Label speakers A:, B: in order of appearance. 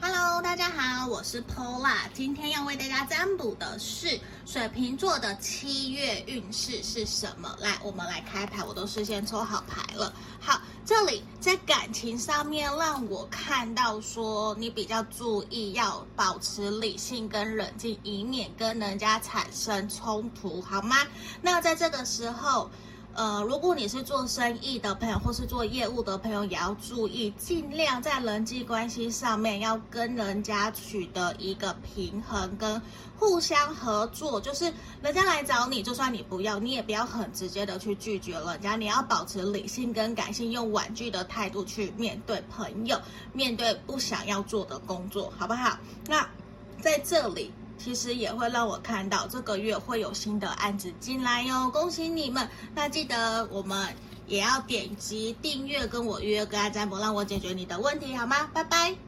A: Hello，大家好，我是 Pola，今天要为大家占卜的是水瓶座的七月运势是什么？来，我们来开牌，我都事先抽好牌了。好，这里在感情上面让我看到说，你比较注意要保持理性跟冷静，以免跟人家产生冲突，好吗？那在这个时候。呃，如果你是做生意的朋友，或是做业务的朋友，也要注意，尽量在人际关系上面要跟人家取得一个平衡，跟互相合作。就是人家来找你，就算你不要，你也不要很直接的去拒绝人家，你要保持理性跟感性，用婉拒的态度去面对朋友，面对不想要做的工作，好不好？那在这里。其实也会让我看到这个月会有新的案子进来哟，恭喜你们！那记得我们也要点击订阅，跟我预约个案占卜，让我解决你的问题好吗？拜拜。